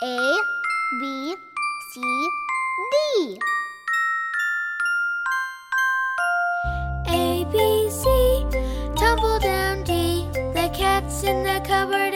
A, B, C, D. A, B, C, tumble down D. The cat's in the cupboard